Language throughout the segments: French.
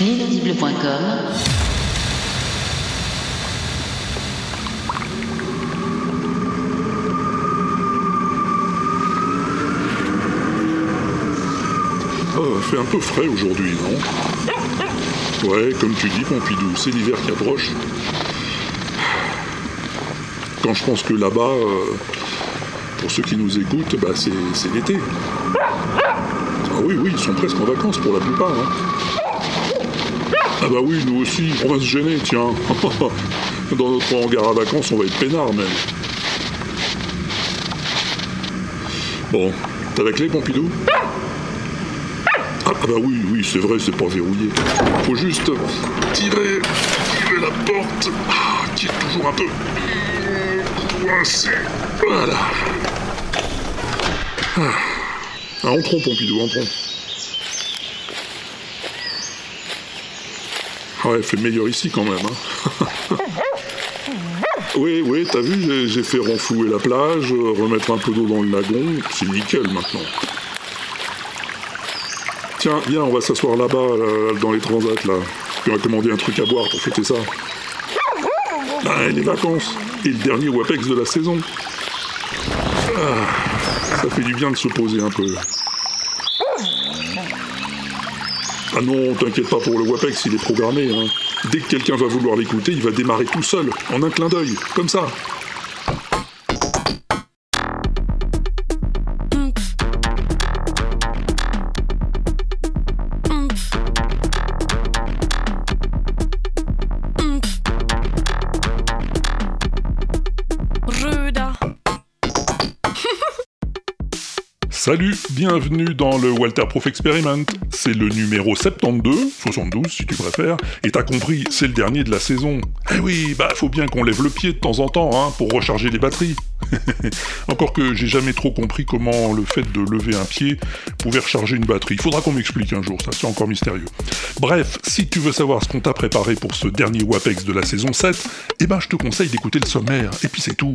L'inaudible.com Oh, fait un peu frais aujourd'hui, non? Ouais, comme tu dis, Pompidou, c'est l'hiver qui approche. Quand je pense que là-bas, euh, pour ceux qui nous écoutent, bah, c'est c'est l'été. Ah oui, oui, ils sont presque en vacances pour la plupart. hein. Ah bah oui, nous aussi, on va se gêner, tiens. Dans notre hangar à vacances, on va être peinard même. Bon, t'as la clé, Pompidou? Ah, ah bah oui, oui, c'est vrai, c'est pas verrouillé. Faut juste tirer, tirer la porte, ah, qui est toujours un peu coincée. Voilà. Ah, Ah, entrons, Pompidou, entrons. Ouais, fait meilleur ici quand même. Hein. oui, oui, t'as vu, j'ai- fait renflouer la plage, euh, remettre un peu d'eau dans le lagon, c'est nickel maintenant. Tiens, viens, on va s'asseoir là-bas, là, dans les transats, là. Puis on va commander un truc à boire pour fêter ça. Ah, et les vacances. Et le dernier WAPEX de la saison. Ah, ça fait du bien de se poser un peu. Ah non, t'inquiète pas pour le WAPEX, il est programmé. Hein. Dès que quelqu'un va vouloir l'écouter, il va démarrer tout seul, en un clin d'œil, comme ça. Salut, bienvenue dans le Walter Proof Experiment. C'est le numéro 72, 72 si tu préfères, et t'as compris, c'est le dernier de la saison. Eh oui, bah faut bien qu'on lève le pied de temps en temps, hein, pour recharger les batteries. Encore que j'ai jamais trop compris comment le fait de lever un pied pouvait recharger une batterie. Faudra qu'on m'explique un jour, ça c'est encore mystérieux. Bref, si tu veux savoir ce qu'on t'a préparé pour ce dernier WAPEX de la saison 7, eh ben je te conseille d'écouter le sommaire, et puis c'est tout.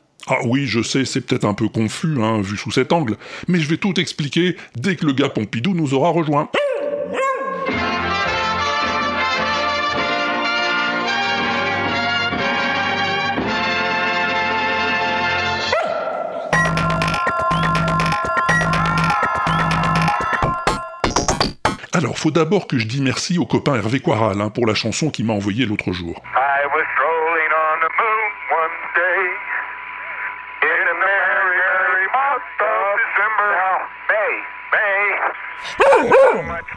Ah oui, je sais, c'est peut-être un peu confus, hein, vu sous cet angle, mais je vais tout expliquer dès que le gars Pompidou nous aura rejoint. Alors, faut d'abord que je dise merci au copain Hervé Quaral hein, pour la chanson qu'il m'a envoyée l'autre jour. Was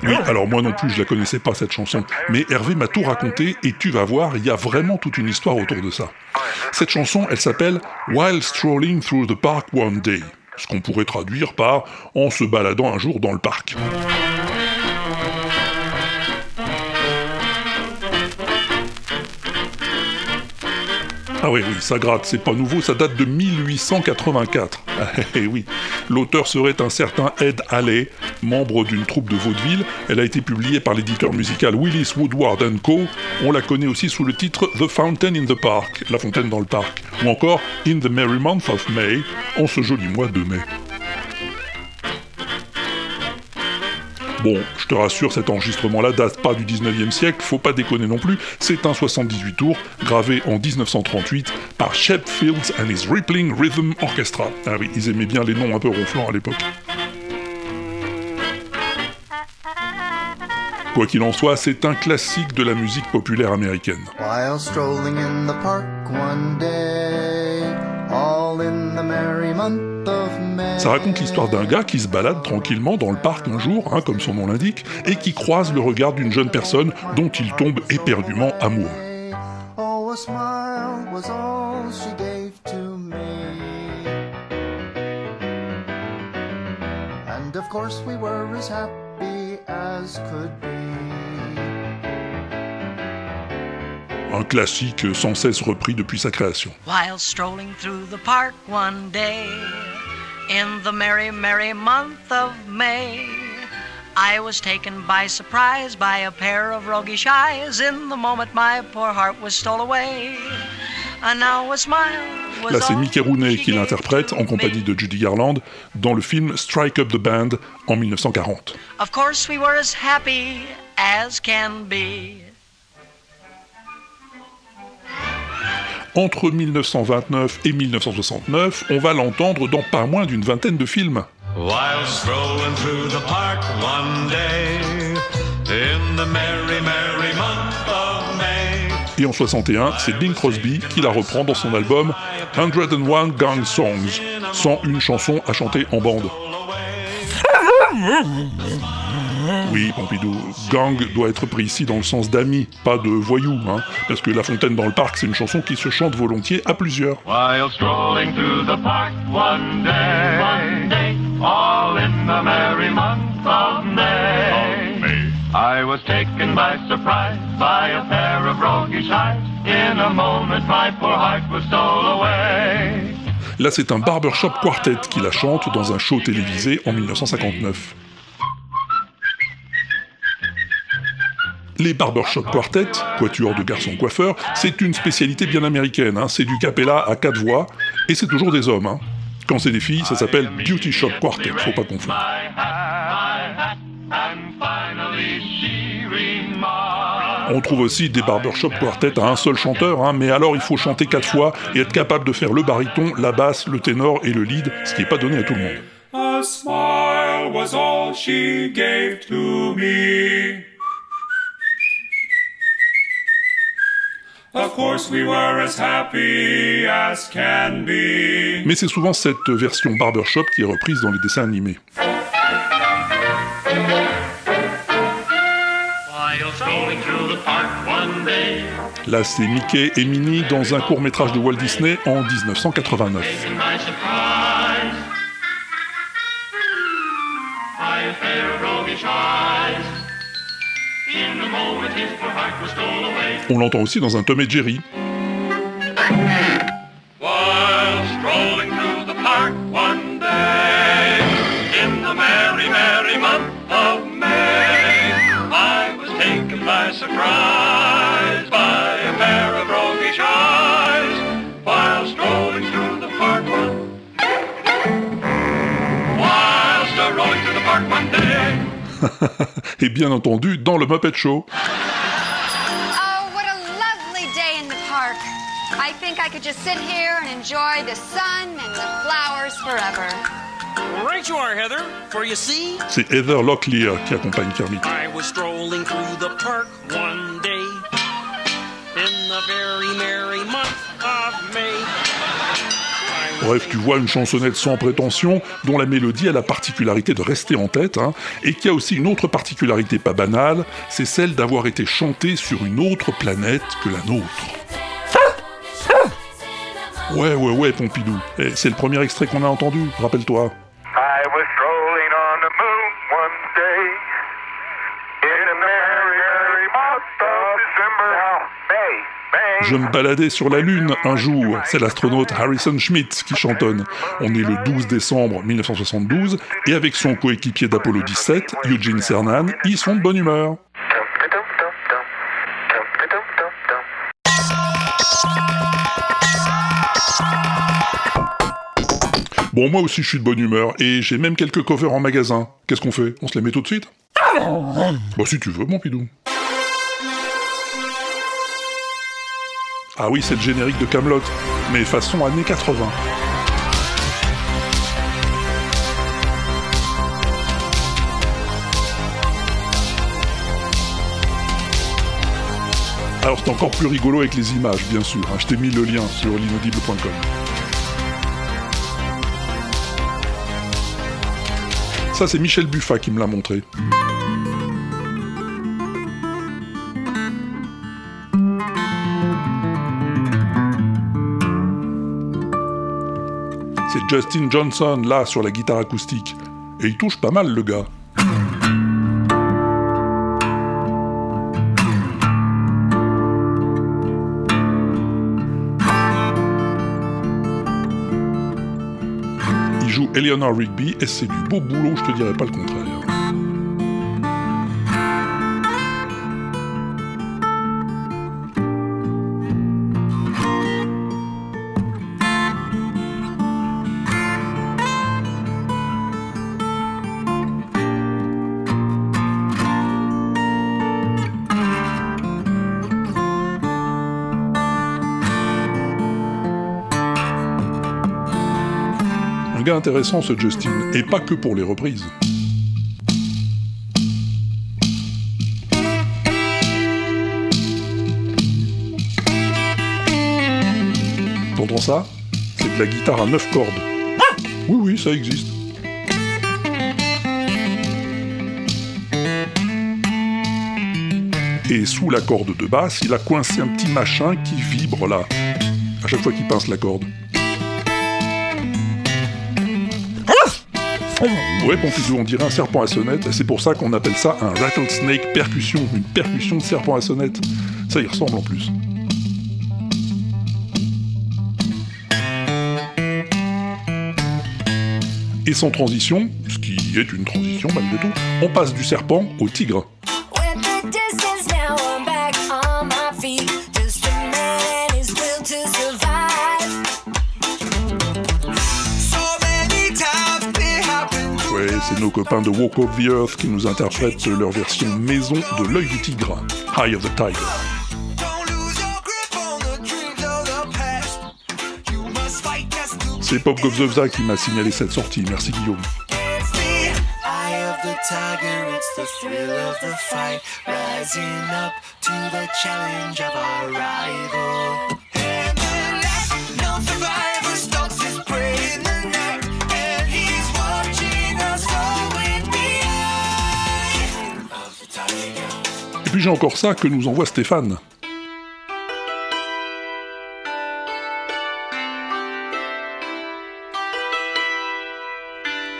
Oui, alors moi non plus, je la connaissais pas cette chanson, mais Hervé m'a tout raconté et tu vas voir, il y a vraiment toute une histoire autour de ça. Cette chanson, elle s'appelle While Strolling Through the Park One Day, ce qu'on pourrait traduire par En se baladant un jour dans le parc. Ah oui, oui, ça gratte, c'est pas nouveau, ça date de 1884. Ah, eh, oui, l'auteur serait un certain Ed Halley, membre d'une troupe de vaudeville. Elle a été publiée par l'éditeur musical Willis Woodward Co. On la connaît aussi sous le titre The Fountain in the Park, la fontaine dans le parc, ou encore In the Merry Month of May, en ce joli mois de mai. Bon, je te rassure, cet enregistrement-là date pas du 19e siècle, faut pas déconner non plus, c'est un 78 tours, gravé en 1938 par Shep Fields and his Rippling Rhythm Orchestra. Ah oui, ils aimaient bien les noms un peu ronflants à l'époque. Quoi qu'il en soit, c'est un classique de la musique populaire américaine. Ça raconte l'histoire d'un gars qui se balade tranquillement dans le parc un jour, hein, comme son nom l'indique, et qui croise le regard d'une jeune personne dont il tombe éperdument amoureux. Oh, And of course we were as happy as could be. Un classique sans cesse repris depuis sa création. While strolling through the park one day, in the merry, merry month of May, I was taken by surprise by a pair of roguish eyes. In the moment, my poor heart was stole away. And now a smile Là, c'est Mickey Rooney qui l'interprète en compagnie de Judy Garland dans le film Strike Up the Band en 1940. Of course, we were as happy as can be. Entre 1929 et 1969, on va l'entendre dans pas moins d'une vingtaine de films. While strolling through the park one day, in the merry, merry month of May, Et en 61, c'est Bing Crosby qui la reprend dans son album 101 Gang Songs, 101 chansons à chanter en bande. Oui, Pompidou, gang doit être pris ici dans le sens d'amis, pas de voyous, hein, parce que La Fontaine dans le parc, c'est une chanson qui se chante volontiers à plusieurs. While strolling through the park one day, one day, all in the merry month of May, I was taken by surprise by a pair of roguish eyes. In a moment, my poor heart was stole away. Là, c'est un barbershop quartet qui la chante dans un show télévisé en 1959. Les barbershop quartet, quatuor de garçons coiffeurs, c'est une spécialité bien américaine. hein. C'est du capella à quatre voix, et c'est toujours des hommes. hein. Quand c'est des filles, ça s'appelle beauty shop quartet, faut pas confondre. On trouve aussi des barbershop quartet à un seul chanteur, hein, mais alors il faut chanter quatre fois et être capable de faire le baryton, la basse, le ténor et le lead, ce qui n'est pas donné à tout le monde. Of course, we were as happy as can be. Mais c'est souvent cette version barbershop qui est reprise dans les dessins animés. Là, c'est Mickey et Minnie dans un court métrage de Walt Disney en 1989. One, while strolling through the park one day. Et bien entendu, dans le Muppet Show. Just sit here and enjoy the sun and the flowers forever. Right you are, Heather. For you see, C'est Heather Locklear qui accompagne Kermit. I was strolling through the park one day in the very merry month of May. I was Bref, tu vois une chansonnette sans prétention, dont la mélodie a la particularité de rester en tête, hein, et qui a aussi une autre particularité pas banale, c'est celle d'avoir été chantée sur une autre planète que la nôtre. Ouais, ouais, ouais, Pompidou. Eh, C'est le premier extrait qu'on a entendu, rappelle-toi. Je me baladais sur la Lune un jour, c'est l'astronaute Harrison Schmitt qui chantonne. On est le 12 décembre 1972, et avec son coéquipier d'Apollo 17, Eugene Cernan, ils sont de bonne humeur. Bon, moi aussi je suis de bonne humeur, et j'ai même quelques covers en magasin. Qu'est-ce qu'on fait? On se les met tout de suite? Bah si tu veux, mon pidou. Ah oui, c'est le générique de Camelot, mais façon années 80. Alors c'est encore plus rigolo avec les images, bien sûr. hein. Je t'ai mis le lien sur l'inaudible.com. Ça, c'est Michel Buffat qui me l'a montré. C'est Justin Johnson, là, sur la guitare acoustique. et il touche pas mal le gars. Joue Eleanor Rigby et c'est du beau boulot, je te dirais pas le contraire. Intéressant ce Justin, et pas que pour les reprises. T'entends ça? C'est de la guitare à 9 cordes. Oui, oui, ça existe. Et sous la corde de basse, il a coincé un petit machin qui vibre là, à chaque fois qu'il pince la corde. Ouais, Pompidou, on dirait un serpent à sonnette, et c'est pour ça qu'on appelle ça un rattlesnake percussion, une percussion de serpent à sonnette. Ça y ressemble en plus. Et sans transition, ce qui est une transition malgré tout, on passe du serpent au tigre. Nos copains de Walk of the Earth qui nous interprètent leur version maison de l'œil du tigre, Eye of the Tiger. C'est Pop Govzovza qui m'a signalé cette sortie, merci Guillaume. J'ai encore ça que nous envoie Stéphane.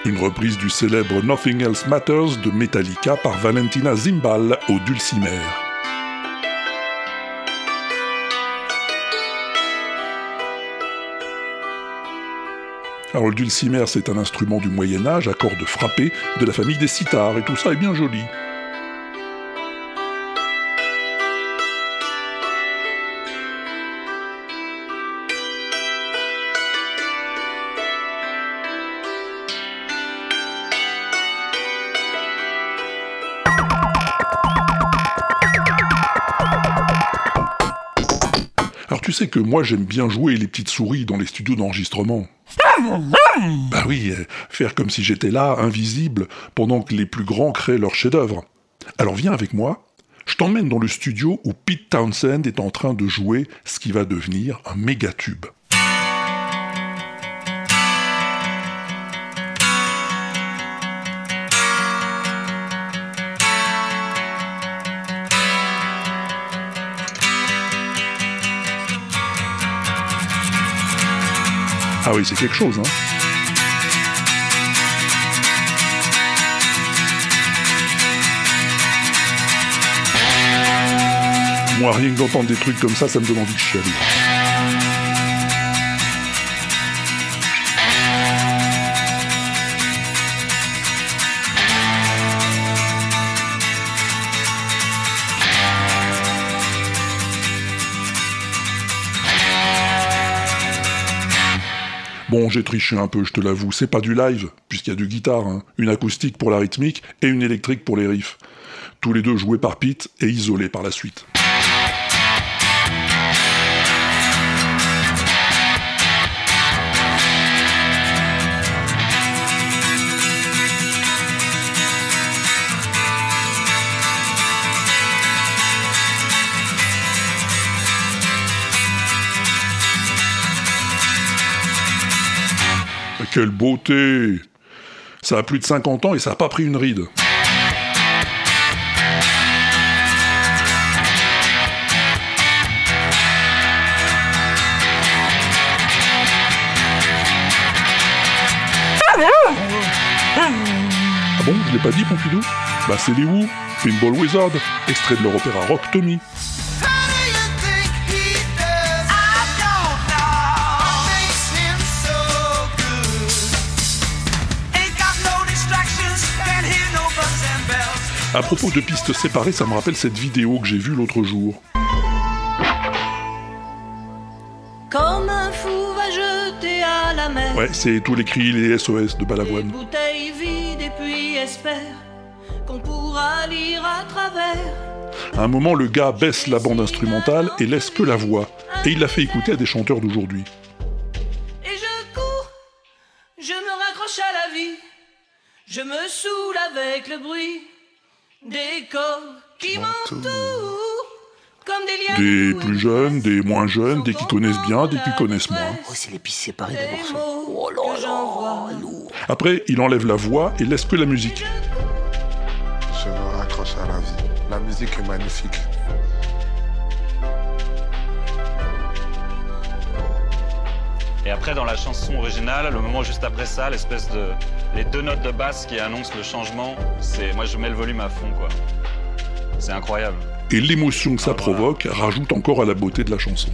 Une reprise du célèbre Nothing Else Matters de Metallica par Valentina Zimbal au dulcimer. Alors le dulcimer c'est un instrument du Moyen Âge à cordes frappées de la famille des sitars et tout ça est bien joli. Sais que moi j'aime bien jouer les petites souris dans les studios d'enregistrement. Bah oui, euh, faire comme si j'étais là, invisible, pendant que les plus grands créent leurs chefs-d'œuvre. Alors viens avec moi, je t'emmène dans le studio où Pete Townsend est en train de jouer ce qui va devenir un méga tube. Ah oui, c'est quelque chose, hein. Moi, rien que d'entendre des trucs comme ça, ça me donne envie de chialer. Bon, j'ai triché un peu, je te l'avoue, c'est pas du live, puisqu'il y a deux guitares, hein. une acoustique pour la rythmique et une électrique pour les riffs. Tous les deux joués par Pete et isolés par la suite. Quelle beauté Ça a plus de 50 ans et ça a pas pris une ride. l'ai pas dit, Pompidou? Bah c'est les Who, Pinball Wizard, extrait de leur opéra rock Tommy. À propos de pistes séparées, ça me rappelle cette vidéo que j'ai vue l'autre jour. Comme un fou va jeter à la mer. Ouais, c'est tous les cris, les SOS de Des Balavoine. bouteilles vides et puis espère qu'on pourra lire à travers. À un moment, le gars baisse la bande instrumentale et laisse que la voix. Et il l'a fait écouter à des chanteurs d'aujourd'hui. Et je cours, je me raccroche à la vie. Je me saoule avec le bruit des corps qui m'entourent. Comme des liens Des plus jeunes, des moins jeunes, des qui connaissent bien, des qui connaissent moins. Oh, c'est les pistes séparées des morceaux. Oh là là, lourd. Après, il enlève la voix et laisse que la musique. Je me raccroche à la vie. La musique est magnifique. Et après, dans la chanson originale, le moment juste après ça, l'espèce de. Les deux notes de basse qui annoncent le changement, c'est. Moi, je mets le volume à fond, quoi. C'est incroyable. Et l'émotion que ça provoque rajoute encore à la beauté de la chanson.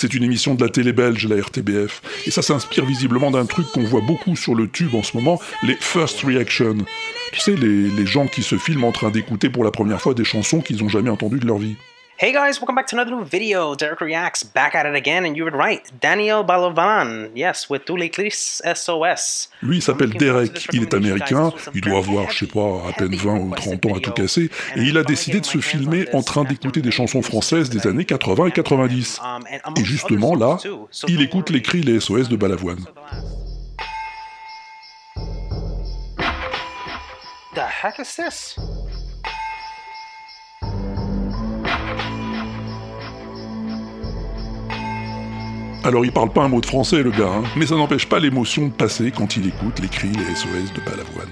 C'est une émission de la télé belge, la RTBF. Et ça s'inspire visiblement d'un truc qu'on voit beaucoup sur le tube en ce moment, les first reactions. Tu sais, les, gens qui se filment en train d'écouter pour la première fois des chansons qu'ils n'ont jamais entendues de leur vie. Hey guys, welcome back to another new video. Derek Reacts back at it again, and you were right. Daniel Balavan, yes, with Tous Chris SOS. Lui, il s'appelle Derek, il est américain, il doit avoir, je sais pas, à peine 20 ou 30 ans à tout casser, et il a décidé de se filmer en train d'écouter des chansons françaises des années 80 et 90. Et justement là, il écoute les cris, les SOS de Balavoine. The heck is this? Alors il parle pas un mot de français le gars, hein, mais ça n'empêche pas l'émotion de passer quand il écoute les cris, les SOS de Balavoine.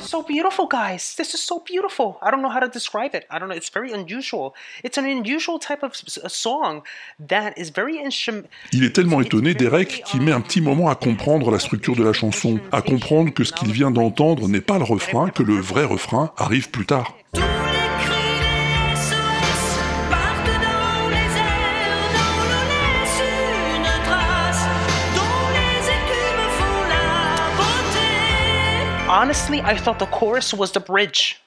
So beautiful, guys. This is so beautiful. I don't know how to describe it. I don't know. It's very unusual. It's an unusual type of song that is very. Il est tellement étonné, Derek, qu'il met un petit moment à comprendre la structure de la chanson, à comprendre que ce qu'il vient d'entendre n'est pas le refrain, que le vrai refrain arrive plus tard. Honestly, I thought the chorus was the bridge.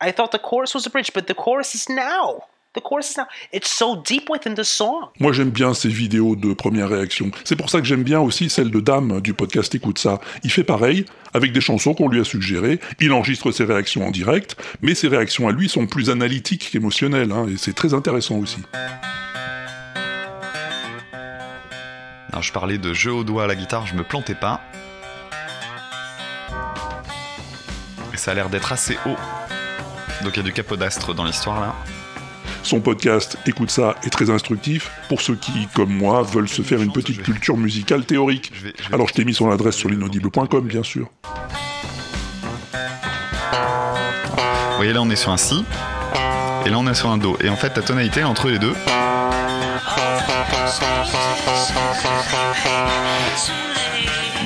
I thought the chorus was the bridge, but the chorus is now. The chorus is now. It's so deep within the song. Moi j'aime bien ces vidéos de première réaction. C'est pour ça que j'aime bien aussi celle de Dame du podcast Écoute ça. Il fait pareil, avec des chansons qu'on lui a suggérées, il enregistre ses réactions en direct, mais ses réactions à lui sont plus analytiques qu'émotionnelles, hein, et c'est très intéressant aussi. Alors je parlais de jeu au doigt à la guitare, je me plantais pas. Ça a l'air d'être assez haut. Donc il y a du capodastre dans l'histoire là. Son podcast Écoute ça est très instructif pour ceux qui, comme moi, veulent se faire une petite culture musicale théorique. Alors je t'ai mis son adresse sur l'inaudible.com, bien sûr. Vous voyez là on est sur un si. Et là on est sur un do. Et en fait la tonalité entre les deux.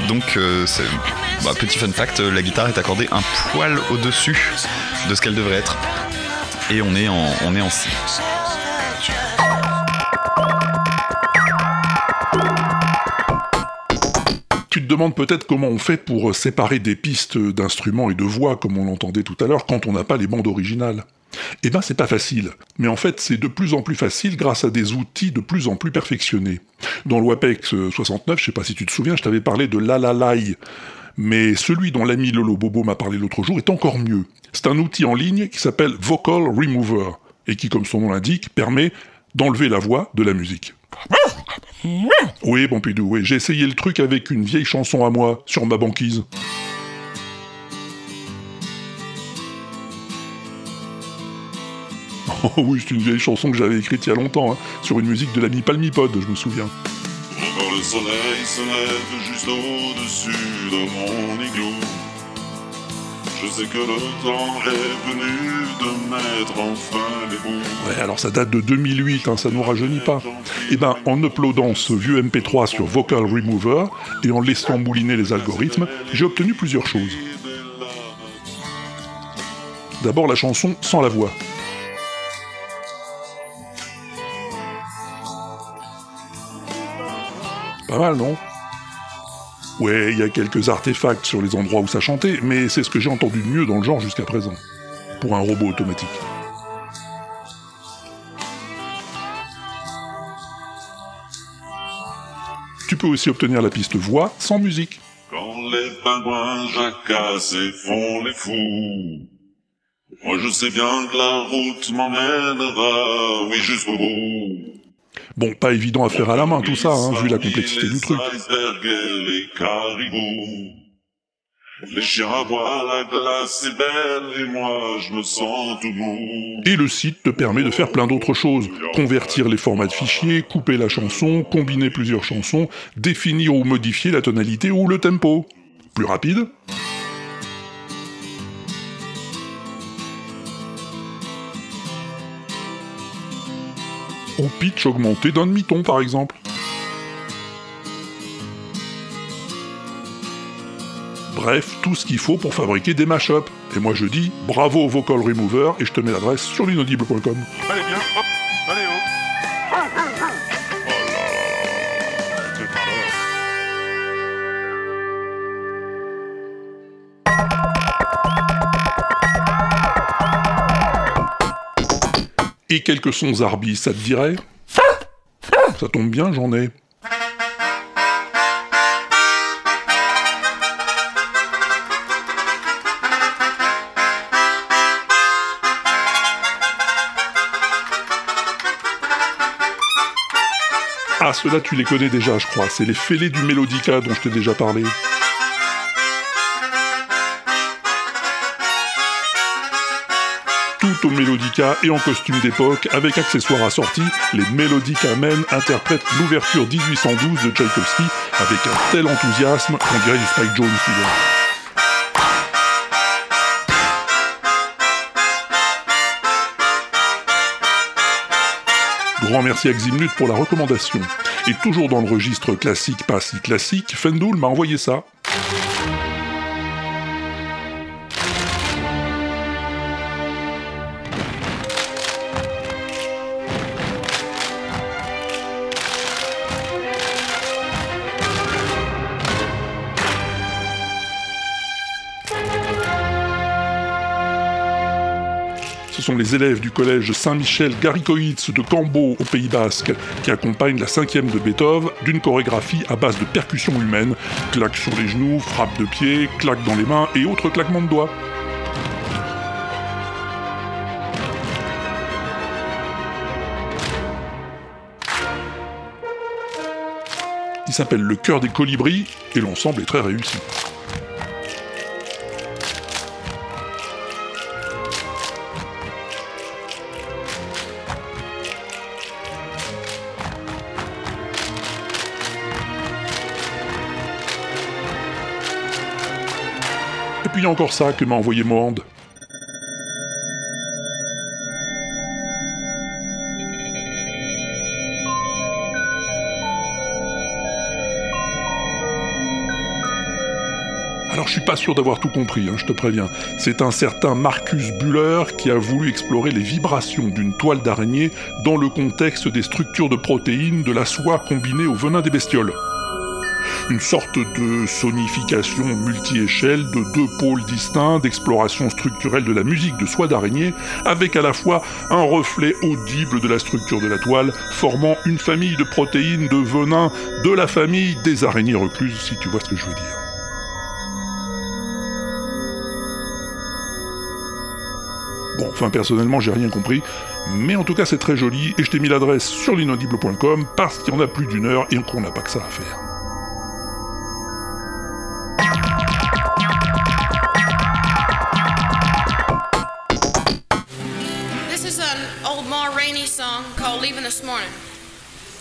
Donc euh, c'est bah, petit fun fact, la guitare est accordée un poil au-dessus de ce qu'elle devrait être. Et on est en, on est en si. Tu te demandes peut-être comment on fait pour séparer des pistes d'instruments et de voix, comme on l'entendait tout à l'heure, quand on n'a pas les bandes originales. Eh ben, c'est pas facile. Mais en fait, c'est de plus en plus facile grâce à des outils de plus en plus perfectionnés. Dans l'WAPEX 69, je sais pas si tu te souviens, je t'avais parlé de l'Alalai. Mais celui dont l'ami Lolo Bobo m'a parlé l'autre jour est encore mieux. C'est un outil en ligne qui s'appelle Vocal Remover, et qui, comme son nom l'indique, permet d'enlever la voix de la musique. Oui, Pompidou, oui, j'ai essayé le truc avec une vieille chanson à moi, sur ma banquise. Oh oui, c'est une vieille chanson que j'avais écrite il y a longtemps, hein, sur une musique de l'ami Palmipod, je me souviens. Le soleil se lève juste au-dessus de mon igloo. Je sais que le temps est venu de mettre enfin les mots. Ouais, alors ça date de 2008, hein, ça nous rajeunit pas. Et ben, en uploadant ce vieux MP3 sur Vocal Remover et en laissant mouliner les algorithmes, j'ai obtenu plusieurs choses. D'abord la chanson sans la voix. Pas mal, non? Ouais, il y a quelques artefacts sur les endroits où ça chantait, mais c'est ce que j'ai entendu de mieux dans le genre jusqu'à présent. Pour un robot automatique. Tu peux aussi obtenir la piste voix sans musique. Quand les pingouins jacassent et font les fous, moi je sais bien que la route m'emmènera, oui, jusqu'au bout. Bon, pas évident à faire à la main tout ça, hein, vu la complexité du truc. Et le site te permet de faire plein d'autres choses. Convertir les formats de fichiers, couper la chanson, combiner plusieurs chansons, définir ou modifier la tonalité ou le tempo. Plus rapide Pitch augmenté d'un demi-ton par exemple. Bref, tout ce qu'il faut pour fabriquer des mashups. Et moi je dis bravo Vocal Remover et je te mets l'adresse sur l'inaudible.com. Quelques sons Zarbi, ça te dirait? Ça tombe bien, j'en ai. Ah, ceux-là, tu les connais déjà, je crois. C'est les fêlés du Mélodica dont je t'ai déjà parlé. Au Mélodica et en costume d'époque, avec accessoires assortis, les Mélodica Men interprètent l'ouverture 1812 de Tchaïkovski avec un tel enthousiasme qu'on dirait du Spike Jones. Grand merci à Ximnut pour la recommandation. Et toujours dans le registre classique, pas si classique, Fendoul m'a envoyé ça. Les élèves du collège Saint-Michel Garicoïtz de Cambo au Pays Basque qui accompagnent la cinquième de Beethoven d'une chorégraphie à base de percussions humaines, claques sur les genoux, frappes de pieds, claques dans les mains et autres claquements de doigts. Il s'appelle Le cœur des colibris et l'ensemble est très réussi. Encore ça que m'a envoyé Mohand. Alors je suis pas sûr d'avoir tout compris, hein, je te préviens. C'est un certain Marcus Buller qui a voulu explorer les vibrations d'une toile d'araignée dans le contexte des structures de protéines de la soie combinée au venin des bestioles une sorte de sonification multi-échelle de deux pôles distincts d'exploration structurelle de la musique de soie d'araignée, avec à la fois un reflet audible de la structure de la toile, formant une famille de protéines de venin de la famille des araignées recluses, si tu vois ce que je veux dire. Bon, enfin personnellement j'ai rien compris, mais en tout cas c'est très joli et je t'ai mis l'adresse sur l'inaudible.com parce qu'il y en a plus d'une heure et qu'on n'a pas que ça à faire.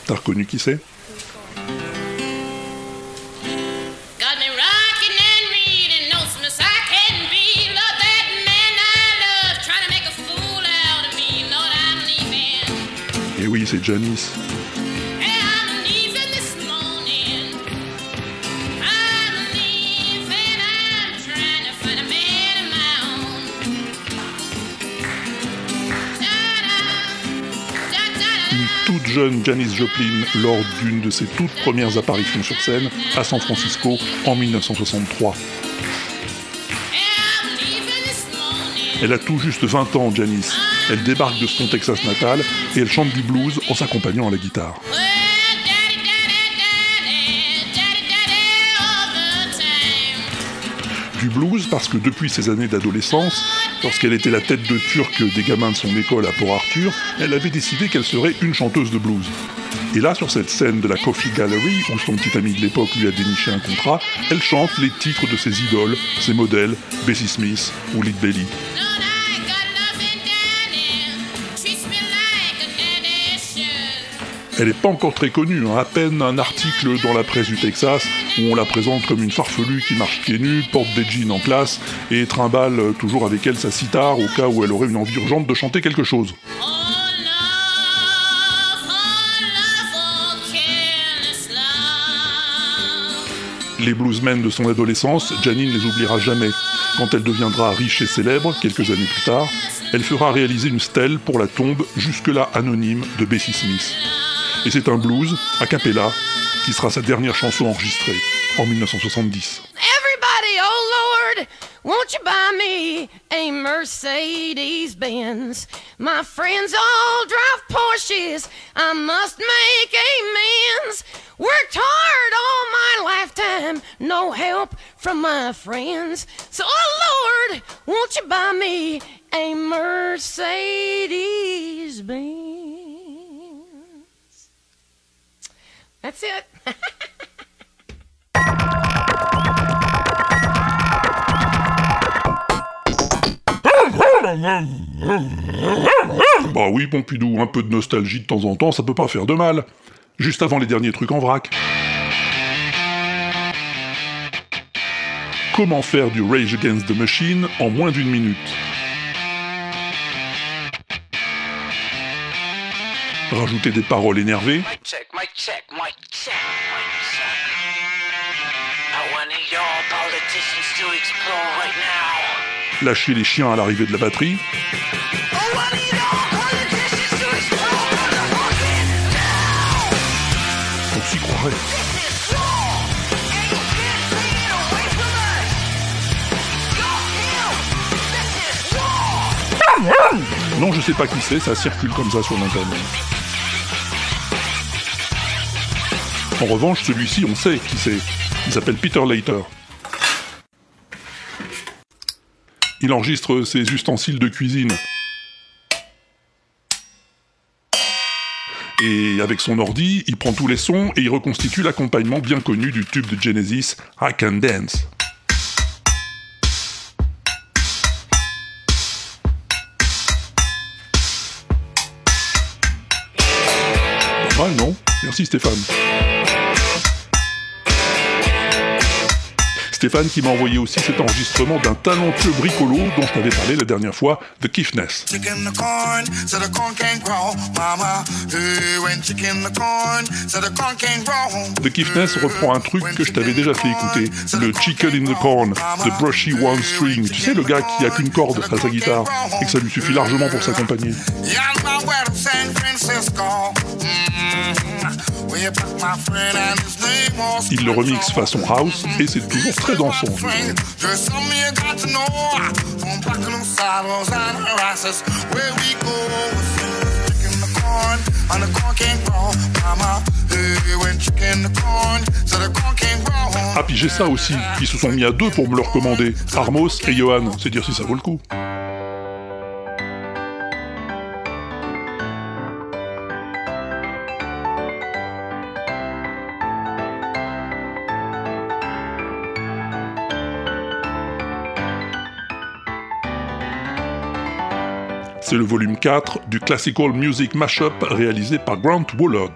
T'as reconnu qui c'est? Et eh oui, c'est Janice. Jeune Janis Joplin lors d'une de ses toutes premières apparitions sur scène à San Francisco en 1963. Elle a tout juste 20 ans, Janice. Elle débarque de son Texas natal et elle chante du blues en s'accompagnant à la guitare. Du blues parce que depuis ses années d'adolescence, lorsqu'elle était la tête de turc des gamins de son école à Port Arthur, elle avait décidé qu'elle serait une chanteuse de blues. Et là, sur cette scène de la Coffee Gallery, où son petit ami de l'époque lui a déniché un contrat, elle chante les titres de ses idoles, ses modèles, Bessie Smith ou Lead Belly. Elle n'est pas encore très connue, hein. à peine un article dans la presse du Texas où on la présente comme une farfelue qui marche pieds nus, porte des jeans en classe et trimballe toujours avec elle sa sitar au cas où elle aurait une envie urgente de chanter quelque chose. Les bluesmen de son adolescence, Janine les oubliera jamais. Quand elle deviendra riche et célèbre, quelques années plus tard, elle fera réaliser une stèle pour la tombe jusque-là anonyme de Bessie Smith. Et c'est un blues, a cappella, qui sera sa dernière chanson enregistrée en 1970. Everybody, oh Lord, won't you buy me a Mercedes Benz? My friends all drive Porsches. I must make amends. Worked hard all my lifetime, no help from my friends. So, oh Lord, won't you buy me a Mercedes Benz? That's it. Bah oui, Pompidou, un peu de nostalgie de temps en temps, ça peut pas faire de mal. Juste avant les derniers trucs en vrac. Comment faire du Rage Against the Machine en moins d'une minute? Rajouter des paroles énervées, lâcher les chiens à l'arrivée de la batterie, on s'y croirait. Non, je sais pas qui c'est, ça circule comme ça sur l'internet. En revanche, celui-ci, on sait qui c'est. Il s'appelle Peter Later. Il enregistre ses ustensiles de cuisine. Et avec son ordi, il prend tous les sons et il reconstitue l'accompagnement bien connu du tube de Genesis, I Can Dance. Pas mal, non? Merci Stéphane. Stéphane qui m'a envoyé aussi cet enregistrement d'un talentueux bricolo dont je t'avais parlé la dernière fois, The Kiffness. The Kiffness reprend un truc que je t'avais déjà fait écouter, le Chicken in the Corn, The Brushy One String. Tu sais, le gars qui a qu'une corde à sa guitare et que ça lui suffit largement pour s'accompagner. Il le remixe façon house et c'est toujours très dansant. Ah puis j'ai ça aussi, qui se sont mis à deux pour me le recommander, Armos et Johan, c'est dire si ça vaut le coup. C'est le volume 4 du Classical Music Mashup réalisé par Grant Woolard.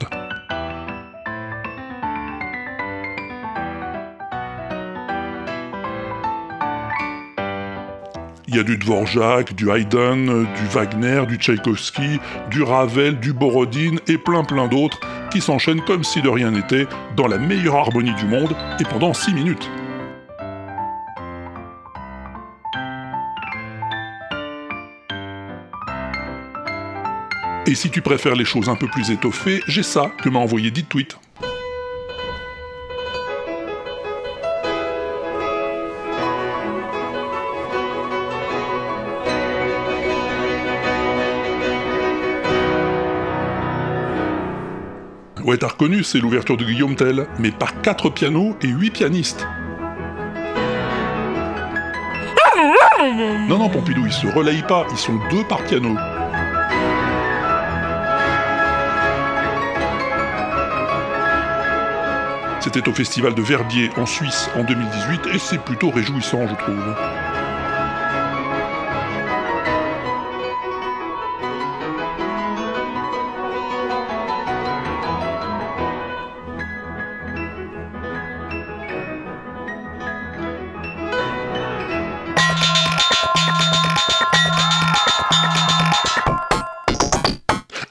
Il y a du Dvorak, du Haydn, du Wagner, du Tchaïkovski, du Ravel, du Borodine et plein plein d'autres qui s'enchaînent comme si de rien n'était dans la meilleure harmonie du monde et pendant 6 minutes. Et si tu préfères les choses un peu plus étoffées, j'ai ça que m'a envoyé dit tweet. Ouais, t'as reconnu, c'est l'ouverture de Guillaume Tell, mais par quatre pianos et huit pianistes. Non, non, Pompidou, ils se relayent pas, ils sont deux par piano. C'était au festival de Verbier en Suisse en 2018 et c'est plutôt réjouissant, je trouve.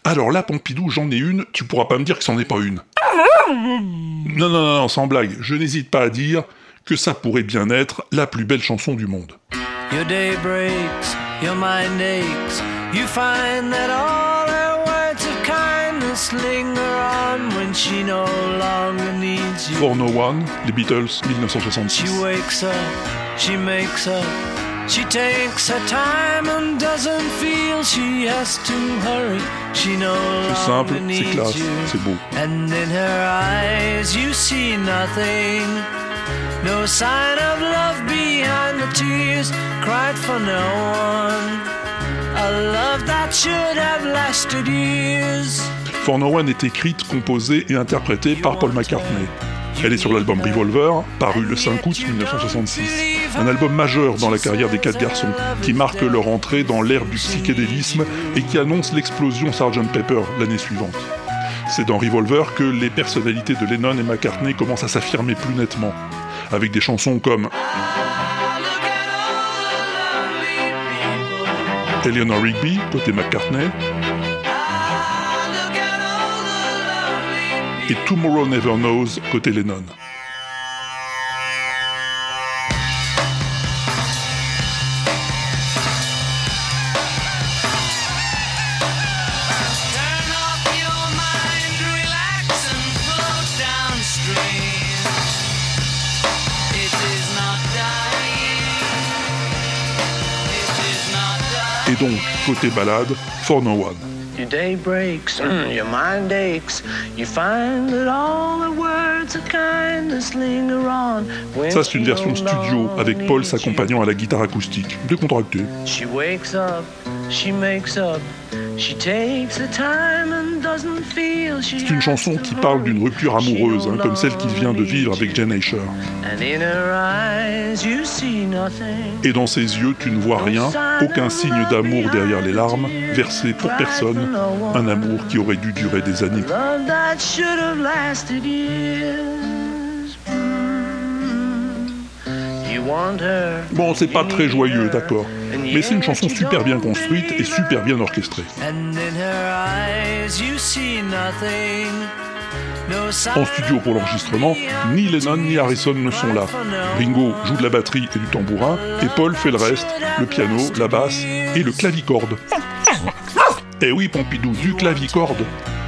Alors là, Pompidou, j'en ai une, tu pourras pas me dire que c'en est pas une. Non, non, non, sans blague, je n'hésite pas à dire que ça pourrait bien être la plus belle chanson du monde. Your day breaks, your mind aches. You find that all her words of kindness linger on when she no longer needs you. For No One, les Beatles, She 1966. wakes up, she makes up, she takes her time and doesn't feel she has to hurry. She no C'est simple, c'est classe, you. c'est beau. And in her eyes you see nothing. No sign of love behind the tears cried for no one. A love that should have lasted years. For No One est écrite, composée et interprétée par Paul McCartney. Elle est sur l'album Revolver, paru le 5 août 1966. Un album majeur dans la carrière des quatre garçons, qui marque leur entrée dans l'ère du psychédélisme et qui annonce l'explosion Sgt Pepper l'année suivante. C'est dans Revolver que les personnalités de Lennon et McCartney commencent à s'affirmer plus nettement, avec des chansons comme Eleanor Rigby, côté McCartney, et Tomorrow Never Knows, côté Lennon. Et donc, côté balade, For No One. Your day breaks, your mind aches. You find that all the words of kindness linger on. Ça, c'est une version studio avec Paul s'accompagnant à la guitare acoustique, décontracté. She wakes up, she makes up, she takes the time and doesn't feel she C'est une chanson qui parle d'une rupture amoureuse, hein, comme celle qu'il vient de vivre avec Jen Asher. Et dans ses yeux, tu ne vois rien, aucun signe d'amour derrière les larmes, versé pour personne, un amour qui aurait dû durer des années. Bon, c'est pas très joyeux, d'accord, mais c'est une chanson super bien construite et super bien orchestrée. En studio pour l'enregistrement, ni Lennon ni Harrison ne sont là. Ringo joue de la batterie et du tambourin, et Paul fait le reste, le piano, la basse et le clavicorde. Eh oui, Pompidou, du clavicorde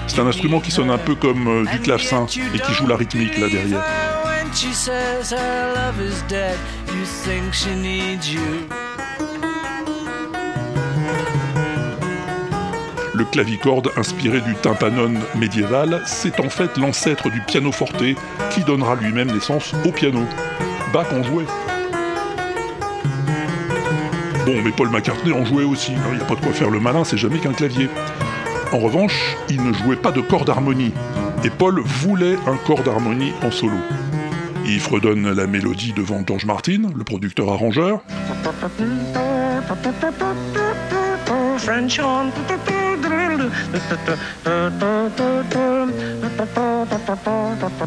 C'est un instrument qui sonne un peu comme euh, du clavecin et qui joue la rythmique là derrière. Le clavicorde, inspiré du tympanon médiéval, c'est en fait l'ancêtre du pianoforte qui donnera lui-même naissance au piano. Bach en jouait. Bon, mais Paul McCartney en jouait aussi, il n'y a pas de quoi faire le malin, c'est jamais qu'un clavier. En revanche, il ne jouait pas de corps d'harmonie, et Paul voulait un corps d'harmonie en solo. Il fredonne la mélodie devant George Martin, le producteur-arrangeur, French horn.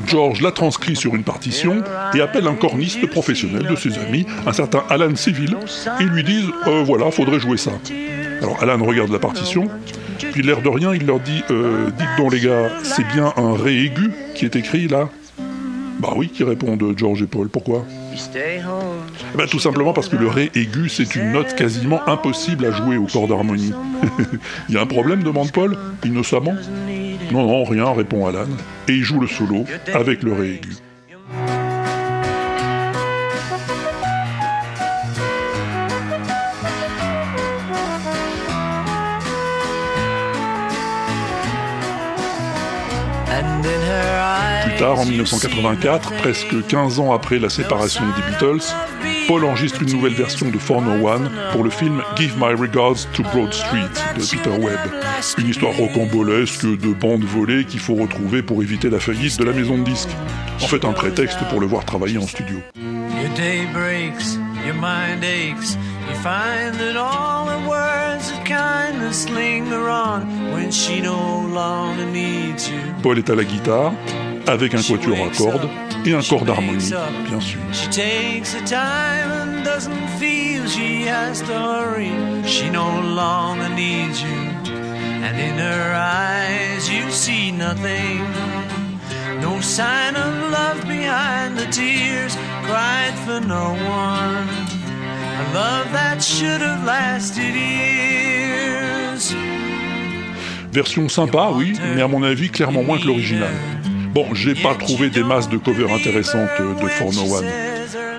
George la transcrit sur une partition et appelle un corniste professionnel de ses amis, un certain Alan Civil, et lui disent euh, voilà, faudrait jouer ça. Alors Alan regarde la partition, puis l'air de rien, il leur dit euh, dites donc les gars, c'est bien un ré aigu qui est écrit là Bah oui, qui répondent George et Paul. Pourquoi? Eh ben, tout simplement parce que le ré aigu, c'est une note quasiment impossible à jouer au corps d'harmonie. Il y a un problème? demande Paul, innocemment? Non, non, rien, répond Alan. Et il joue le solo avec le ré aigu. Tard, en 1984, presque 15 ans après la séparation des Beatles, Paul enregistre une nouvelle version de For No One pour le film Give My Regards to Broad Street de Peter Webb. Une histoire rocambolesque de bandes volées qu'il faut retrouver pour éviter la faillite de la maison de disques. En fait, un prétexte pour le voir travailler en studio. Your day breaks, your mind aches. You find that all the words of kindness linger on when she no longer needs you. Paul est à la guitare, avec un quatuor à cordes et un corps d'harmonie, bien sûr. She takes her time and doesn't feel she has to hurry. She no longer needs you. And in her eyes you see nothing. No sign of love behind the tears cried for no one. A love that should have lasted years. Version sympa, oui, mais à mon avis clairement moins que l'original. Bon, j'ai pas trouvé des masses de covers intéressantes de For No One.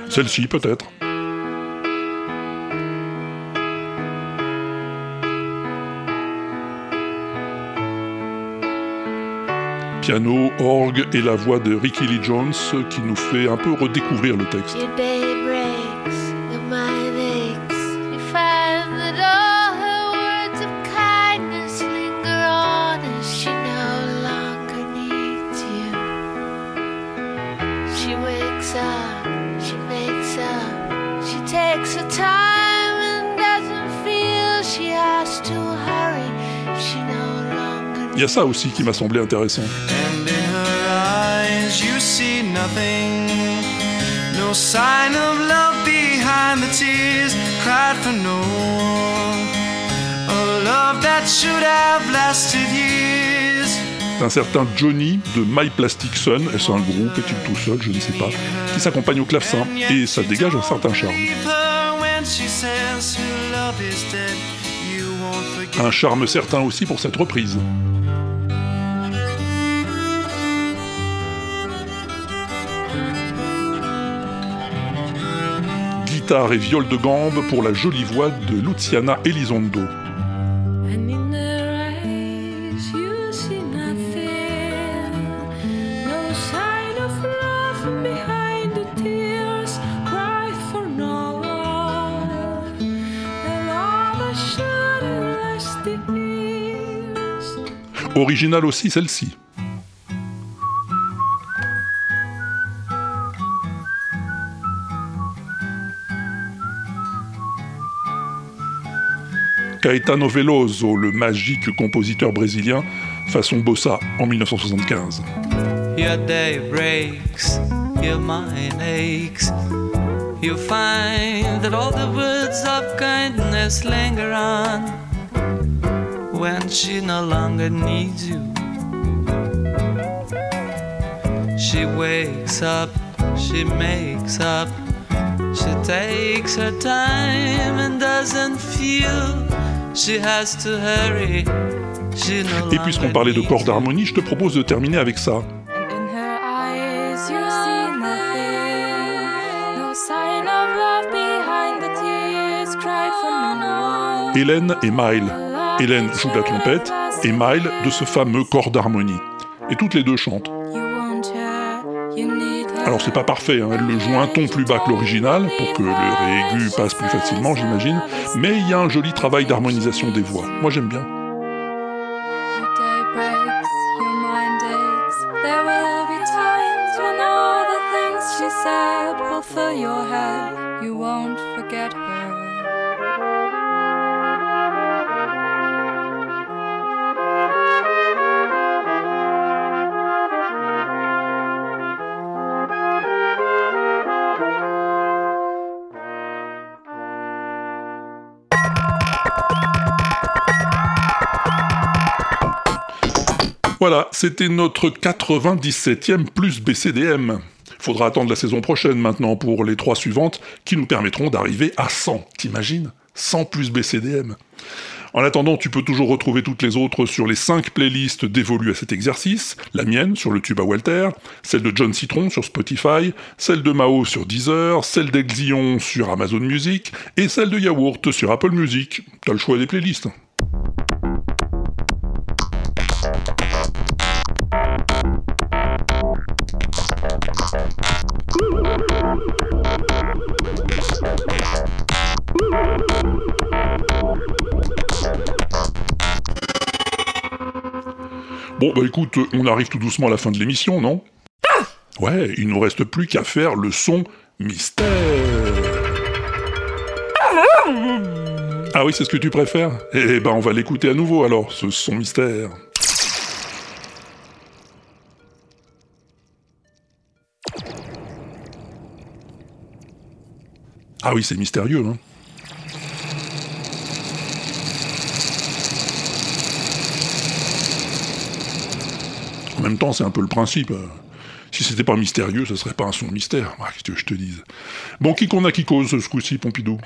Celle-ci peut-être. Piano, orgue et la voix de Ricky Lee Jones qui nous fait un peu redécouvrir le texte. Y a ça aussi qui m'a semblé intéressant. And in her eyes you see nothing. No sign of love behind the tears cried for no one. A love that should have lasted years. C'est un certain Johnny de My Plastic Sun, est-ce un groupe, est-il tout seul, je ne sais pas, qui s'accompagne au clavecin, et ça dégage un certain charme. Un charme certain aussi pour cette reprise. Guitare et viol de gambe pour la jolie voix de Luciana Elizondo. And in her Caetano Veloso, le magique compositeur brésilien, façon bossa en 1975. Your day breaks, your mind aches. You find that all the words of kindness linger on when she no longer needs you. She wakes up, she makes up, she takes her time and doesn't feel Et puisqu'on parlait de corps d'harmonie, je te propose de terminer avec ça. Hélène et Mile. Hélène joue de la trompette et Mile de ce fameux corps d'harmonie. Et toutes les deux chantent. Alors c'est pas parfait, hein, elle le joue un ton plus bas que l'original, pour que le ré aigu passe plus facilement j'imagine, mais il y a un joli travail d'harmonisation des voix. Moi j'aime bien. Voilà, c'était notre 97e plus BCDM. Faudra attendre la saison prochaine maintenant pour les trois suivantes qui nous permettront d'arriver à 100. T'imagines? 100 plus BCDM. En attendant, tu peux toujours retrouver toutes les autres sur les 5 playlists dévolues à cet exercice, la mienne sur le tube à Walter, celle de John Citron sur Spotify, celle de Mao sur Deezer, celle d'Exion sur Amazon Music et celle de Yaourt sur Apple Music. T'as le choix des playlists. Bon, bah écoute, on arrive tout doucement à la fin de l'émission, non? Ouais, il nous reste plus qu'à faire le son mystère. Ah oui, c'est ce que tu préfères? Eh ben, on va l'écouter à nouveau alors, ce son mystère. Ah oui, c'est mystérieux, hein. En même temps, c'est un peu le principe. Si c'était pas mystérieux, ce serait pas un son mystère. Ah, Qu'est-ce que je te dise Bon, qui qu'on a qui cause ce coup-ci, Pompidou?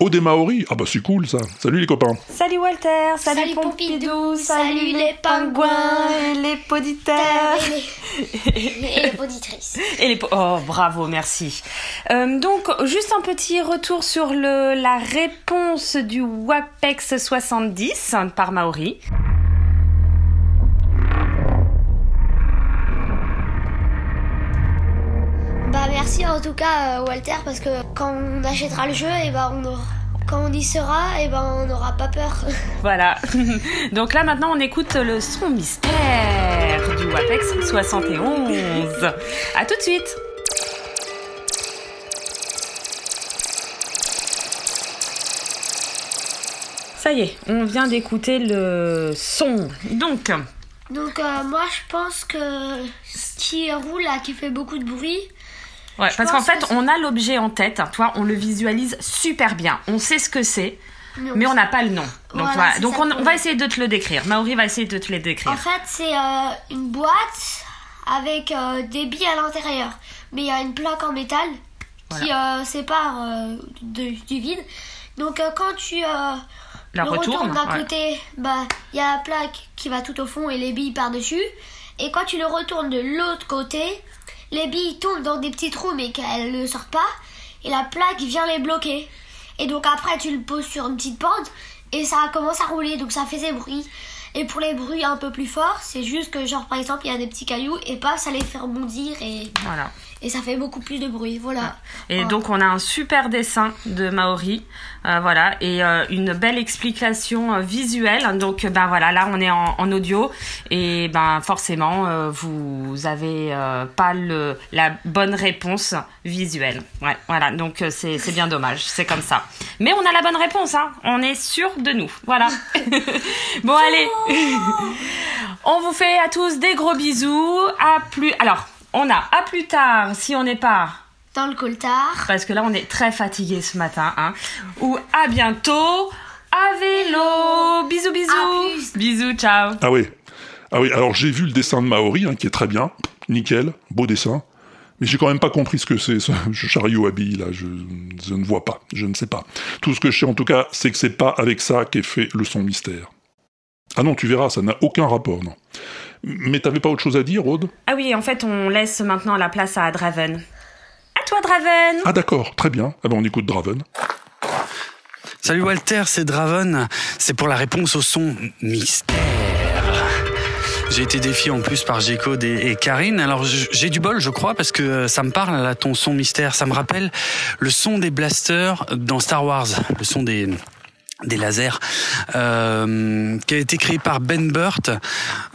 Oh, des Maoris Ah bah c'est cool ça. Salut les copains. Salut Walter, salut, Salut Pompidou, salut les pingouins. et les poditeurs. Et les poditrices. Et les po- Oh, bravo, merci. Euh, donc, juste un petit retour sur le, la réponse du WAPEX 70 par Maori. En tout cas euh, Walter parce que quand on achètera le jeu et ben on aura- quand on y sera et ben on n'aura pas peur. Voilà. Donc là, maintenant, on écoute le son mystère du WAPEX 71. À tout de suite. Ça y est, on vient d'écouter le son. Donc, Donc euh, moi je pense que ce qui roule là qui fait beaucoup de bruit. Ouais, parce qu'en fait, on a l'objet en tête, tu vois, on le visualise super bien. On sait ce que c'est, Mais on mais on sait- n'a pas le nom. Donc, Voilà, voilà. c'est Donc ça on, va essayer de te le décrire. Maori va essayer de te le décrire. En fait c'est euh, une boîte avec euh, des billes à l'intérieur. Mais il y a une plaque en métal qui euh, sépare de- du vide. Donc quand tu La le retourne, retournes d'un ouais. côté, bah il y a la plaque qui va tout au fond et les billes par-dessus. Et quand tu le retournes de l'autre côté, les billes tombent dans des petits trous mais qu'elles ne sortent pas. Et la plaque vient les bloquer. Et donc après tu le poses sur une petite pente et ça commence à rouler. Donc ça fait des bruits. Et pour les bruits un peu plus forts, c'est juste que genre par exemple il y a des petits cailloux et pas ça les fait rebondir et, Voilà. Et ça fait beaucoup plus de bruit. Voilà. Et Oh. donc on a un super dessin de Maori, euh, voilà, et euh, une belle explication euh, visuelle. Donc ben voilà, là on est en, en audio et ben forcément vous avez pas le la bonne réponse visuelle. Ouais, voilà, donc c'est c'est bien dommage, c'est comme ça. Mais on a la bonne réponse, hein. On est sûr de nous, voilà. bon allez, on vous fait à tous des gros bisous. À plus. Alors on a à plus tard si on n'est pas dans le coltard. Parce que là, on est très fatigué ce matin. Hein. Ou à bientôt à vélo. Bisous, bisous. Bisous, ciao. Ah oui. Ah oui, alors j'ai vu le dessin de Maori, hein, qui est très bien. Nickel, beau dessin. Mais j'ai quand même pas compris ce que c'est, ce chariot à billes, là. Je, je ne vois pas, je ne sais pas. Tout ce que je sais, en tout cas, c'est que c'est pas avec ça qu'est fait le son mystère. Ah non, tu verras, ça n'a aucun rapport, non. Mais t'avais pas autre chose à dire, Aude? Ah oui, en fait, on laisse maintenant la place à Draven. À toi, Draven. Ah d'accord, très bien. Ah ben on écoute Draven. Salut Walter, c'est Draven. C'est pour la réponse au son mystère. J'ai été défié en plus par G-Code et, et Karine. Alors j'ai du bol, je crois, parce que euh, ça me parle là, ton son mystère. Ça me rappelle le son des blasters dans Star Wars, le son des des lasers, euh, qui a été créé par Ben Burt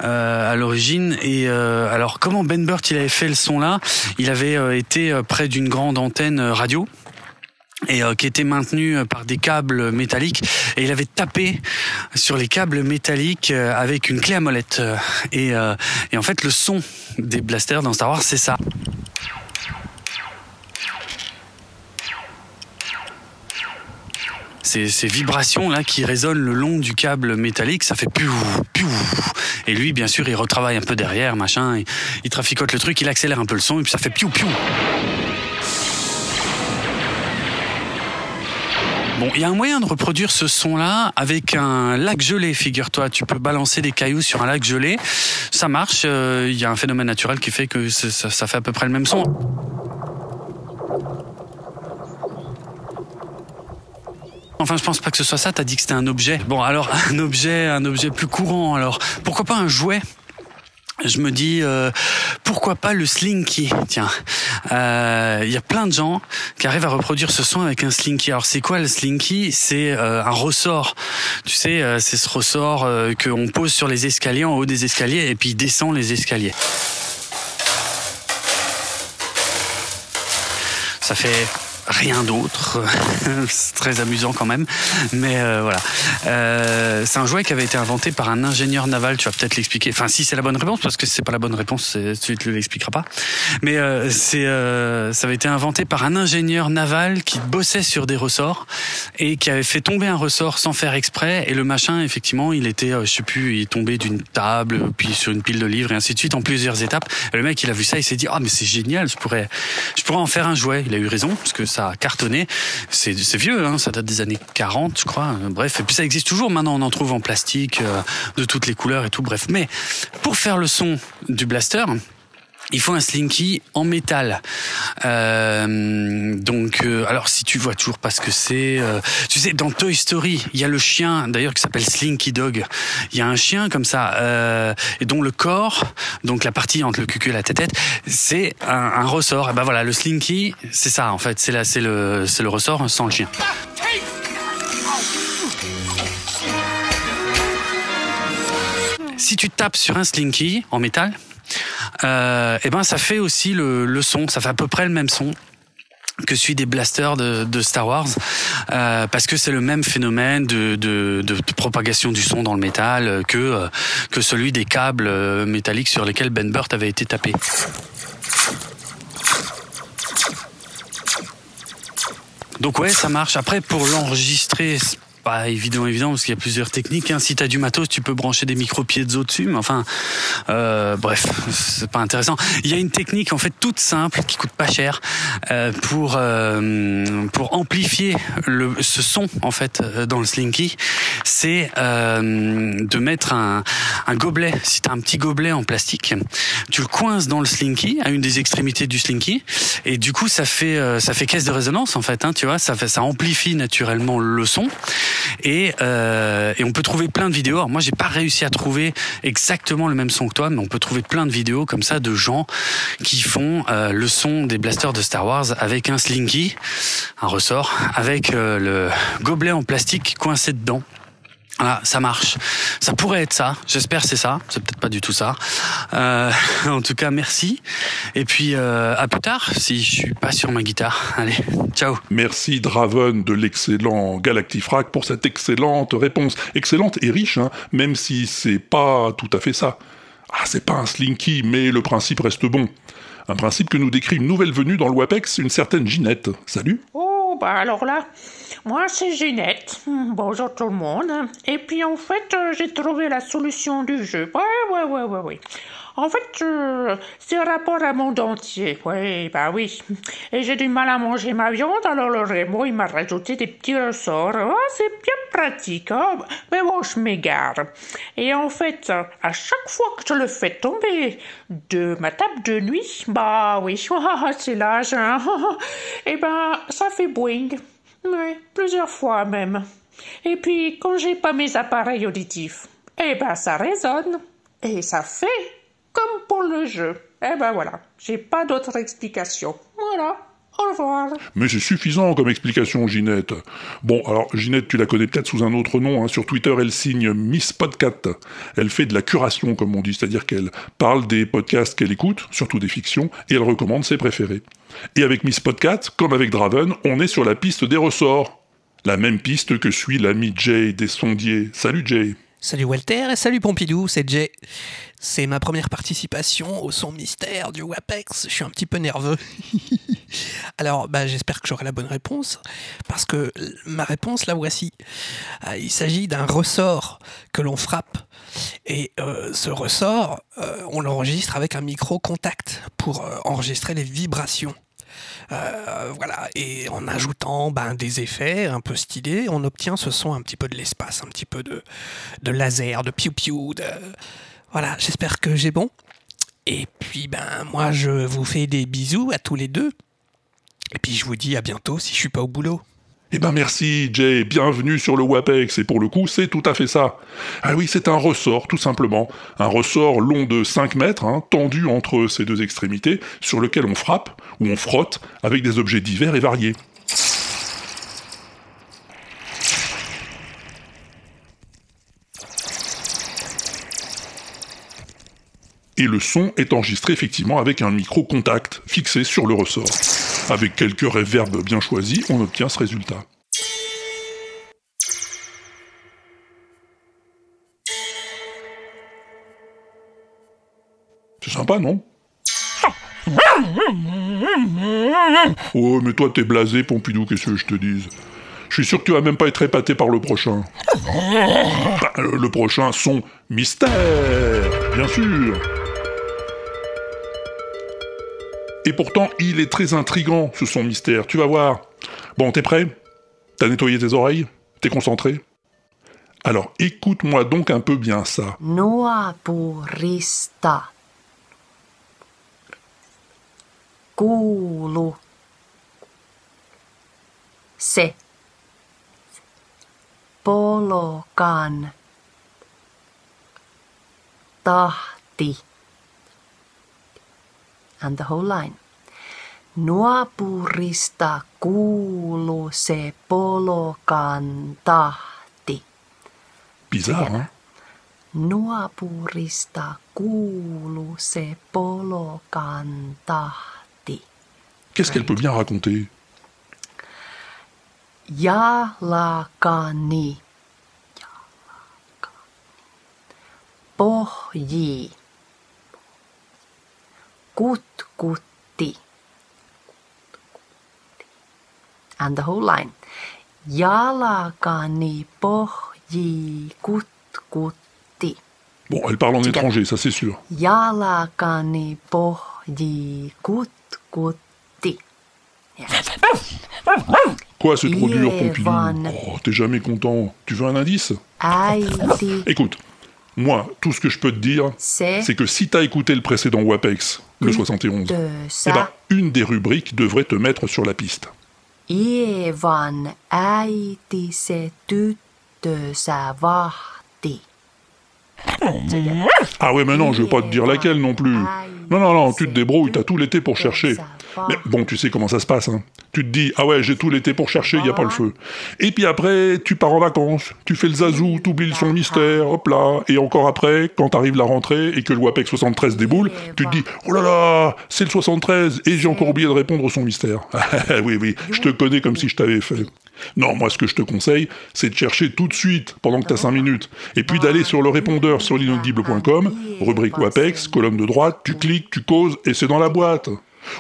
euh, à l'origine. Et euh, alors, comment Ben Burt il avait fait le son là Il avait euh, été euh, près d'une grande antenne euh, radio et qui était maintenue euh, par des câbles métalliques. Et il avait tapé sur les câbles métalliques avec une clé à molette. Et, et en fait le son des blasters dans Star Wars c'est ça ces, ces vibrations là qui résonnent le long du câble métallique, ça fait piou, piou. Et lui, bien sûr, il retravaille un peu derrière, machin, il, traficote le truc, il accélère un peu le son, et puis ça fait piou, piou. Bon, il y a un moyen de reproduire ce son-là avec un lac gelé, figure-toi. Tu peux balancer des cailloux sur un lac gelé. Ça marche. euh, Il y a un phénomène naturel qui fait que ça- ça fait à peu près le même son. Enfin, je pense pas que ce soit ça. T'as dit que c'était un objet. Bon, alors un objet, un objet plus courant. Alors, pourquoi pas un jouet? Je me dis euh, pourquoi pas le slinky? Tiens Euh, il y a plein de gens qui arrivent à reproduire ce son avec un slinky alors c'est quoi le slinky? C'est euh, un ressort tu sais euh, c'est ce ressort euh, qu'on pose sur les escaliers en haut des escaliers et puis il descend les escaliers ça fait rien d'autre. c'est très amusant quand même. Mais euh, voilà. Euh, c'est un jouet qui avait été inventé par un ingénieur naval. Tu vas peut-être l'expliquer. Enfin, si c'est la bonne réponse, parce que si c'est pas la bonne réponse, tu ne l'expliqueras pas. Mais euh, c'est, euh, ça avait été inventé par un ingénieur naval qui bossait sur des ressorts et qui avait fait tomber un ressort sans faire exprès. Et le machin, effectivement, il était, euh, je sais plus, il est tombé d'une table, puis sur une pile de livres et ainsi de suite en plusieurs étapes. Et le mec, il a vu ça, il s'est dit, ah mais c'est génial, je pourrais, je pourrais en faire un jouet. Il a eu raison parce que ça a cartonné. C'est, vieux, hein, ça date des années 40, je crois. Bref, et puis ça existe toujours. Maintenant, on en trouve en plastique, euh, de toutes les couleurs et tout. Bref, mais pour faire le son du blaster. Il faut un slinky en métal. Euh, donc, euh, alors si tu vois toujours pas ce que c'est, euh, tu sais, dans Toy Story, il y a le chien, d'ailleurs, qui s'appelle Slinky Dog. Il y a un chien comme ça, euh, et dont le corps, donc la partie entre le cul et la tête, c'est un, un ressort. Et ben voilà, le slinky, c'est ça en fait, c'est là, c'est le, c'est le ressort sans le chien. Si tu tapes sur un slinky en métal, euh, eh ben ça fait aussi le, son, ça fait à peu près le même son que celui des blasters de, Star Wars, euh, parce que c'est le même phénomène de, propagation du son dans le métal que, euh, que celui des câbles métalliques sur lesquels Ben Burt avait été tapé. Donc ouais, ça marche. Après, pour l'enregistrer, pas évident, évident, parce qu'il y a plusieurs techniques. Hein. Si t'as du matos, tu peux brancher des micro-piezo dessus, mais enfin, euh, bref, c'est pas intéressant. Il y a une technique, en fait, toute simple, qui coûte pas cher, euh, pour euh, pour amplifier le, ce son, en fait, euh, dans le slinky. C'est euh, de mettre un, un gobelet. Si t'as un petit gobelet en plastique, tu le coinces dans le slinky, à une des extrémités du slinky, et du coup, ça fait euh, ça fait caisse de résonance, en fait. Hein, tu vois, ça fait ça amplifie naturellement le son. Et, euh, et on peut trouver plein de vidéos. Alors moi, j'ai pas réussi à trouver exactement le même son que toi, mais on peut trouver plein de vidéos comme ça de gens qui font euh, le son des blasters de Star Wars avec un slinky, un ressort, avec euh, le gobelet en plastique coincé dedans. Voilà, ça marche. Ça pourrait être ça. J'espère que c'est ça. C'est peut-être pas du tout ça. Euh, en tout cas, merci. Et puis euh, à plus tard. Si je suis pas sur ma guitare. Allez, ciao. Merci Draven de l'excellent Galactifrac pour cette excellente réponse. Excellente et riche, hein, même si c'est pas tout à fait ça. Ah, c'est pas un slinky, mais le principe reste bon. Un principe que nous décrit une nouvelle venue dans le WAPEX, une certaine Ginette. Salut Oh, bah alors là, moi c'est Ginette. Bonjour tout le monde. Et puis en fait, euh, j'ai trouvé la solution du jeu. Ouais, ouais, ouais, ouais, ouais. En fait, euh, c'est rapport à mon dentier. Oui, bah oui. Et j'ai du mal à manger ma viande, alors le Rémo, il m'a rajouté des petits ressorts. Ah, c'est bien pratique, hein. Mais bon, je m'égare. Et en fait, à chaque fois que je le fais tomber de ma table de nuit, bah oui, c'est l'âge, hein. Et ben, ça fait boing. Oui, plusieurs fois même. Et puis, quand j'ai pas mes appareils auditifs, eh ben, ça résonne. Et ça fait comme pour le jeu. Eh ben voilà, j'ai pas d'autre explication. Voilà, au revoir. Mais c'est suffisant comme explication, Ginette. Bon, alors, Ginette, tu la connais peut-être sous un autre nom. hein. Sur Twitter, elle signe Miss Podcat. Elle fait de la curation, comme on dit, c'est-à-dire qu'elle parle des podcasts qu'elle écoute, surtout des fictions, et elle recommande ses préférés. Et avec Miss Podcat, comme avec Draven, on est sur la piste des ressorts. La même piste que suit l'ami Jay des sondiers. Salut Jay Salut Walter et salut Pompidou, c'est Jay. C'est ma première participation au son mystère du WAPEX, je suis un petit peu nerveux. Alors, bah, j'espère que j'aurai la bonne réponse, parce que ma réponse, la voici. Euh, il s'agit d'un ressort que l'on frappe. Et euh, ce ressort, euh, on l'enregistre avec un micro contact pour enregistrer les vibrations. Euh, voilà, et en ajoutant ben, des effets un peu stylés, on obtient ce son un petit peu de l'espace, un petit peu de, de laser, de piou-piou. De... Voilà, j'espère que j'ai bon. Et puis, ben, moi, je vous fais des bisous à tous les deux. Et puis, je vous dis à bientôt si je suis pas au boulot. Eh ben merci Jay, bienvenue sur le WAPEX, et pour le coup c'est tout à fait ça. Ah oui, c'est un ressort tout simplement, un ressort long de 5 mètres, hein, tendu entre ses deux extrémités, sur lequel on frappe ou on frotte avec des objets divers et variés. Et le son est enregistré effectivement avec un micro contact fixé sur le ressort. Avec quelques reverbs bien choisis, on obtient ce résultat. C'est sympa, non? Oh, mais toi t'es blasé, Pompidou, qu'est-ce que je te dise? Je suis sûr que tu vas même pas être épaté par le prochain. Le le prochain son mystère, bien sûr Et pourtant, il est très intrigant, ce son mystère, tu vas voir. Bon, t'es prêt? T'as nettoyé tes oreilles? T'es concentré? Alors, écoute-moi donc un peu bien ça. Nuapurista. Kuulu. Se. Polokan. Tahti. And the whole line. Nuapurista kuulu se polokan tahti. Bizarre, Nuapurista kuulu se polokan tahti. Qu'est-ce qu'elle peut bien raconter Jalakani. Pohji. Kutkutti. And the whole line. Jalakani pohji kutkutti. Bon, elle parle en étranger, ça c'est sûr. Jalakani pohji kutkutti. Quoi, c'est trop dur, Pompidou. Oh, t'es jamais content. Tu veux un indice? Écoute, moi, tout ce que je peux te dire, C'est- que si t'as écouté le précédent WAPEX, le Oui, 71, de eh ben, une des rubriques devrait te mettre sur la piste. Ievan äiti se tyttönsä vahti. Ah ouais, mais non, je veux pas te dire laquelle non plus. Non, non, non, tu te débrouilles, t'as tout l'été pour chercher. Mais bon, tu sais comment ça se passe, hein. Tu te dis, ah ouais, j'ai tout l'été pour chercher, y a pas le feu. Et puis après, tu pars en vacances, tu fais le zazou, t'oublies le son mystère, hop là. Et encore après, quand t'arrive la rentrée et que le WAPEX 73 déboule, tu te dis, oh là là, c'est le 73 et j'ai encore oublié de répondre au son mystère. oui, oui, je te connais comme si je t'avais fait. Non, moi, ce que je te conseille, c'est de chercher tout de suite, pendant que t'as 5 minutes, et puis d'aller sur le répondeur sur l'inaudible.com, rubrique WAPEX, colonne de droite, tu cliques, tu causes, et c'est dans la boîte.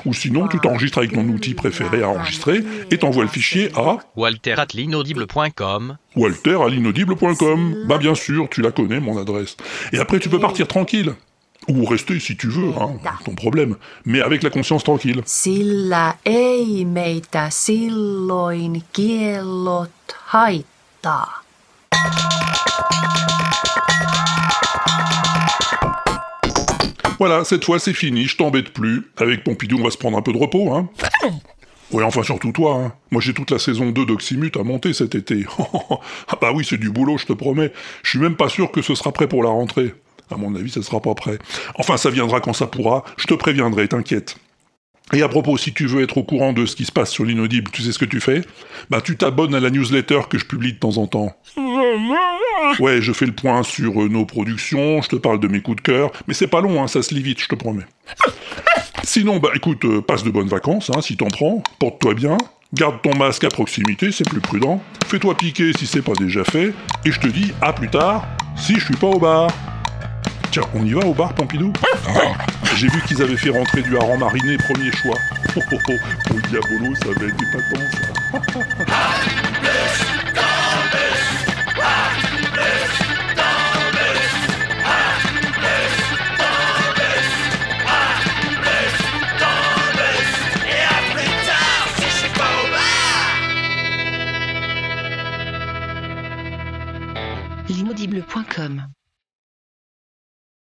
Ou sinon, tu t'enregistres avec ton outil préféré à enregistrer, et t'envoies le fichier à Walter at l'inaudible.com. walter à l'inaudible.com. Bah bien sûr, tu la connais, mon adresse. Et après, tu peux partir tranquille. Ou rester si tu veux, hein, ton problème. Mais avec la conscience tranquille. Sillä ei meitä silloin kiellot haittaa. Voilà, cette fois c'est fini, je t'embête plus. Avec Pompidou, on va se prendre un peu de repos, hein. Ouais, enfin surtout toi, hein. Moi j'ai toute la saison 2 d'Oxymute à monter cet été. ah bah oui, c'est du boulot, je te promets. Je suis même pas sûr que ce sera prêt pour la rentrée. À mon avis, ça sera pas prêt. Enfin, ça viendra quand ça pourra, je te préviendrai, t'inquiète. Et à propos, si tu veux être au courant de ce qui se passe sur l'inaudible, tu sais ce que tu fais? Bah tu t'abonnes à la newsletter que je publie de temps en temps. Ouais, je fais le point sur euh, nos productions, je te parle de mes coups de cœur, mais c'est pas long, hein, ça se lit vite, je te promets. Sinon, bah écoute, euh, passe de bonnes vacances, hein, si t'en prends, porte-toi bien, garde ton masque à proximité, c'est plus prudent, fais-toi piquer si c'est pas déjà fait, et je te dis à plus tard, si je suis pas au bar. Tiens, on y va au bar Pompidou ah, J'ai vu qu'ils avaient fait rentrer du hareng mariné premier choix. Oh, oh, oh, oh diabolo, ça va être épatant ça. L'inaudible.com